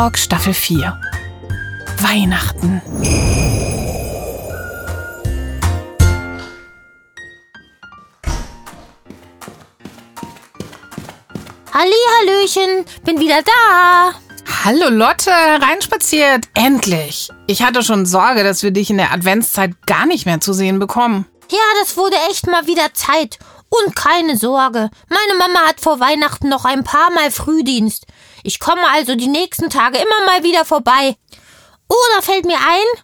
Talk Staffel 4. Weihnachten. Hallöchen, bin wieder da. Hallo Lotte, reinspaziert. Endlich. Ich hatte schon Sorge, dass wir dich in der Adventszeit gar nicht mehr zu sehen bekommen. Ja, das wurde echt mal wieder Zeit. Und keine Sorge, meine Mama hat vor Weihnachten noch ein paar Mal Frühdienst. Ich komme also die nächsten Tage immer mal wieder vorbei. Oh, da fällt mir ein,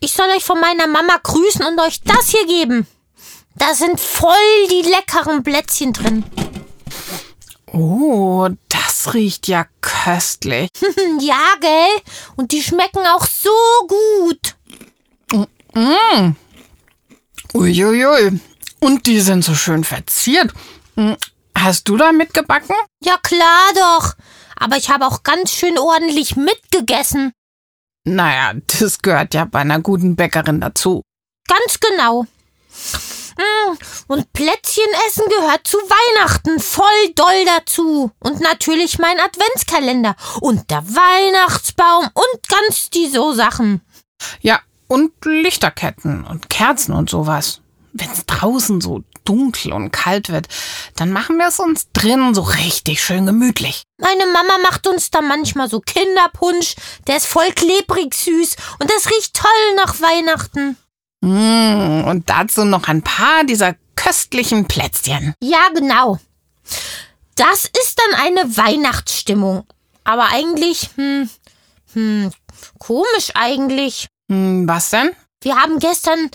ich soll euch von meiner Mama grüßen und euch das hier geben. Da sind voll die leckeren Plätzchen drin. Oh, das riecht ja köstlich. ja, gell? Und die schmecken auch so gut. Mm. Uiuiui. Und die sind so schön verziert. Hm, hast du da mitgebacken? Ja, klar doch. Aber ich habe auch ganz schön ordentlich mitgegessen. Naja, das gehört ja bei einer guten Bäckerin dazu. Ganz genau. Hm, und Plätzchen essen gehört zu Weihnachten voll doll dazu. Und natürlich mein Adventskalender und der Weihnachtsbaum und ganz die so Sachen. Ja, und Lichterketten und Kerzen und sowas wenn es draußen so dunkel und kalt wird, dann machen wir es uns drinnen so richtig schön gemütlich. Meine Mama macht uns da manchmal so Kinderpunsch, der ist voll klebrig süß und das riecht toll nach Weihnachten. Mmh, und dazu noch ein paar dieser köstlichen Plätzchen. Ja, genau. Das ist dann eine Weihnachtsstimmung. Aber eigentlich, hm, hm, komisch eigentlich. Hm, was denn? Wir haben gestern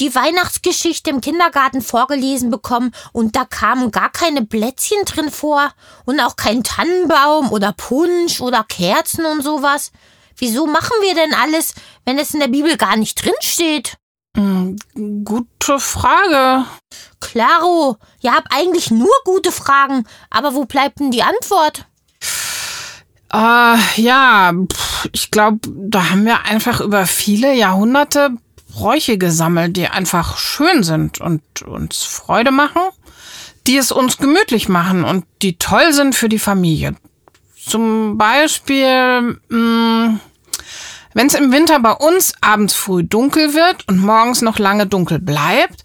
die Weihnachtsgeschichte im Kindergarten vorgelesen bekommen und da kamen gar keine Plätzchen drin vor und auch kein Tannenbaum oder Punsch oder Kerzen und sowas. Wieso machen wir denn alles, wenn es in der Bibel gar nicht drin steht? Hm, gute Frage. Klaro, ihr habt eigentlich nur gute Fragen, aber wo bleibt denn die Antwort? Äh, ja, ich glaube, da haben wir einfach über viele Jahrhunderte Bräuche gesammelt, die einfach schön sind und uns Freude machen, die es uns gemütlich machen und die toll sind für die Familie. Zum Beispiel, hm, wenn es im Winter bei uns abends früh dunkel wird und morgens noch lange dunkel bleibt,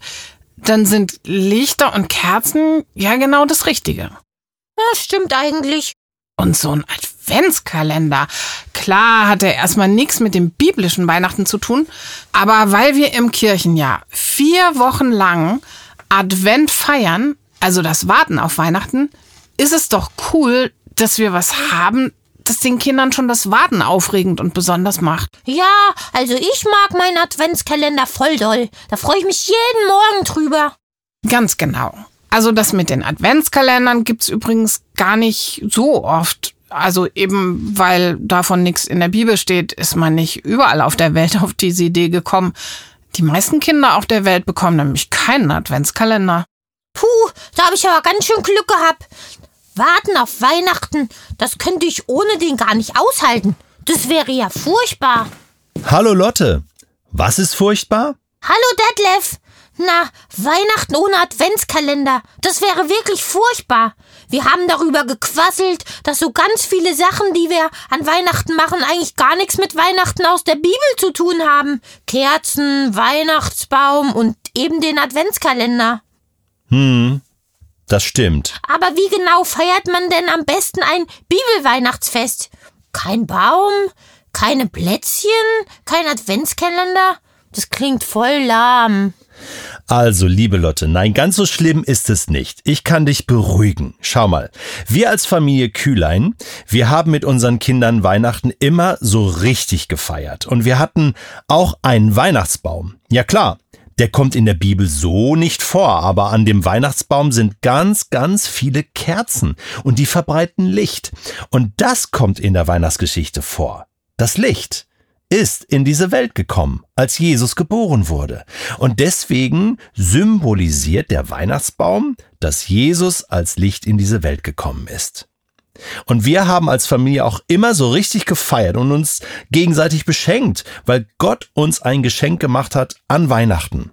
dann sind Lichter und Kerzen ja genau das Richtige. Ja, stimmt eigentlich. Und so ein Adventskalender. Klar hat er erstmal nichts mit dem biblischen Weihnachten zu tun, aber weil wir im Kirchenjahr vier Wochen lang Advent feiern, also das Warten auf Weihnachten, ist es doch cool, dass wir was haben, das den Kindern schon das Warten aufregend und besonders macht. Ja, also ich mag meinen Adventskalender voll doll. Da freue ich mich jeden Morgen drüber. Ganz genau. Also das mit den Adventskalendern gibt's übrigens gar nicht so oft. Also eben, weil davon nichts in der Bibel steht, ist man nicht überall auf der Welt auf diese Idee gekommen. Die meisten Kinder auf der Welt bekommen nämlich keinen Adventskalender. Puh, da habe ich aber ganz schön Glück gehabt. Warten auf Weihnachten, das könnte ich ohne den gar nicht aushalten. Das wäre ja furchtbar. Hallo Lotte, was ist furchtbar? Hallo Detlef, na, Weihnachten ohne Adventskalender. Das wäre wirklich furchtbar. Wir haben darüber gequasselt, dass so ganz viele Sachen, die wir an Weihnachten machen, eigentlich gar nichts mit Weihnachten aus der Bibel zu tun haben. Kerzen, Weihnachtsbaum und eben den Adventskalender. Hm, das stimmt. Aber wie genau feiert man denn am besten ein Bibelweihnachtsfest? Kein Baum, keine Plätzchen, kein Adventskalender? Das klingt voll lahm. Also, liebe Lotte, nein, ganz so schlimm ist es nicht. Ich kann dich beruhigen. Schau mal, wir als Familie Kühlein, wir haben mit unseren Kindern Weihnachten immer so richtig gefeiert. Und wir hatten auch einen Weihnachtsbaum. Ja klar, der kommt in der Bibel so nicht vor, aber an dem Weihnachtsbaum sind ganz, ganz viele Kerzen und die verbreiten Licht. Und das kommt in der Weihnachtsgeschichte vor. Das Licht ist in diese Welt gekommen, als Jesus geboren wurde. Und deswegen symbolisiert der Weihnachtsbaum, dass Jesus als Licht in diese Welt gekommen ist. Und wir haben als Familie auch immer so richtig gefeiert und uns gegenseitig beschenkt, weil Gott uns ein Geschenk gemacht hat an Weihnachten.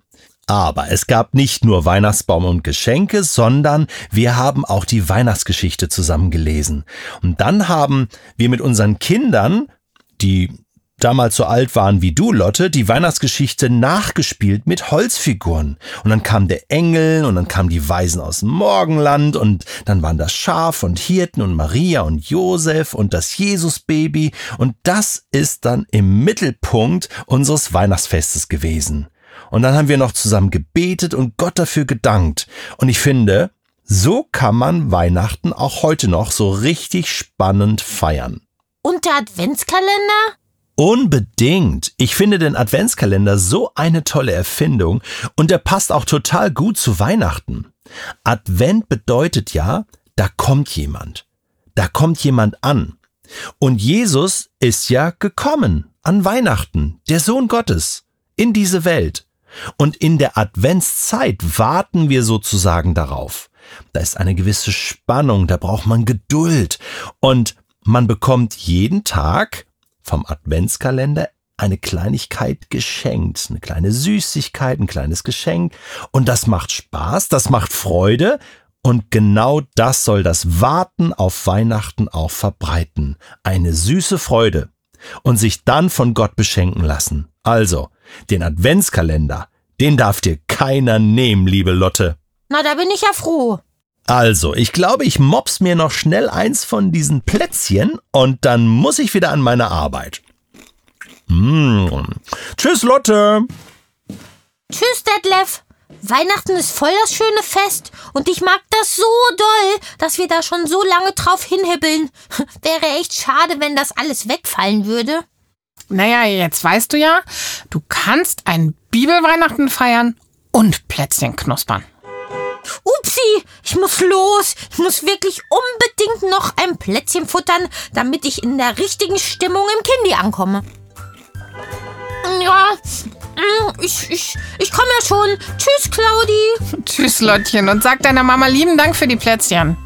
Aber es gab nicht nur Weihnachtsbaum und Geschenke, sondern wir haben auch die Weihnachtsgeschichte zusammen gelesen. Und dann haben wir mit unseren Kindern, die damals so alt waren wie du, Lotte, die Weihnachtsgeschichte nachgespielt mit Holzfiguren. Und dann kam der Engel und dann kamen die Weisen aus dem Morgenland und dann waren das Schaf und Hirten und Maria und Josef und das Jesusbaby und das ist dann im Mittelpunkt unseres Weihnachtsfestes gewesen. Und dann haben wir noch zusammen gebetet und Gott dafür gedankt. Und ich finde, so kann man Weihnachten auch heute noch so richtig spannend feiern. Und der Adventskalender? Unbedingt. Ich finde den Adventskalender so eine tolle Erfindung und der passt auch total gut zu Weihnachten. Advent bedeutet ja, da kommt jemand. Da kommt jemand an. Und Jesus ist ja gekommen an Weihnachten, der Sohn Gottes, in diese Welt. Und in der Adventszeit warten wir sozusagen darauf. Da ist eine gewisse Spannung, da braucht man Geduld und man bekommt jeden Tag vom Adventskalender eine Kleinigkeit geschenkt, eine kleine Süßigkeit, ein kleines Geschenk und das macht Spaß, das macht Freude und genau das soll das Warten auf Weihnachten auch verbreiten. Eine süße Freude und sich dann von Gott beschenken lassen. Also, den Adventskalender, den darf dir keiner nehmen, liebe Lotte. Na, da bin ich ja froh. Also, ich glaube, ich mops mir noch schnell eins von diesen Plätzchen und dann muss ich wieder an meine Arbeit. Mmh. Tschüss, Lotte. Tschüss, Detlef. Weihnachten ist voll das schöne Fest und ich mag das so doll, dass wir da schon so lange drauf hinhibbeln. Wäre echt schade, wenn das alles wegfallen würde. Naja, jetzt weißt du ja, du kannst ein Bibelweihnachten feiern und Plätzchen knuspern. Upsi, ich muss los. Ich muss wirklich unbedingt noch ein Plätzchen futtern, damit ich in der richtigen Stimmung im Kindi ankomme. Ja, mm, ich, ich, ich komme ja schon. Tschüss, Claudi. Tschüss, Lottchen. Und sag deiner Mama lieben Dank für die Plätzchen.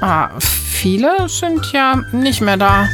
Ah, viele sind ja nicht mehr da.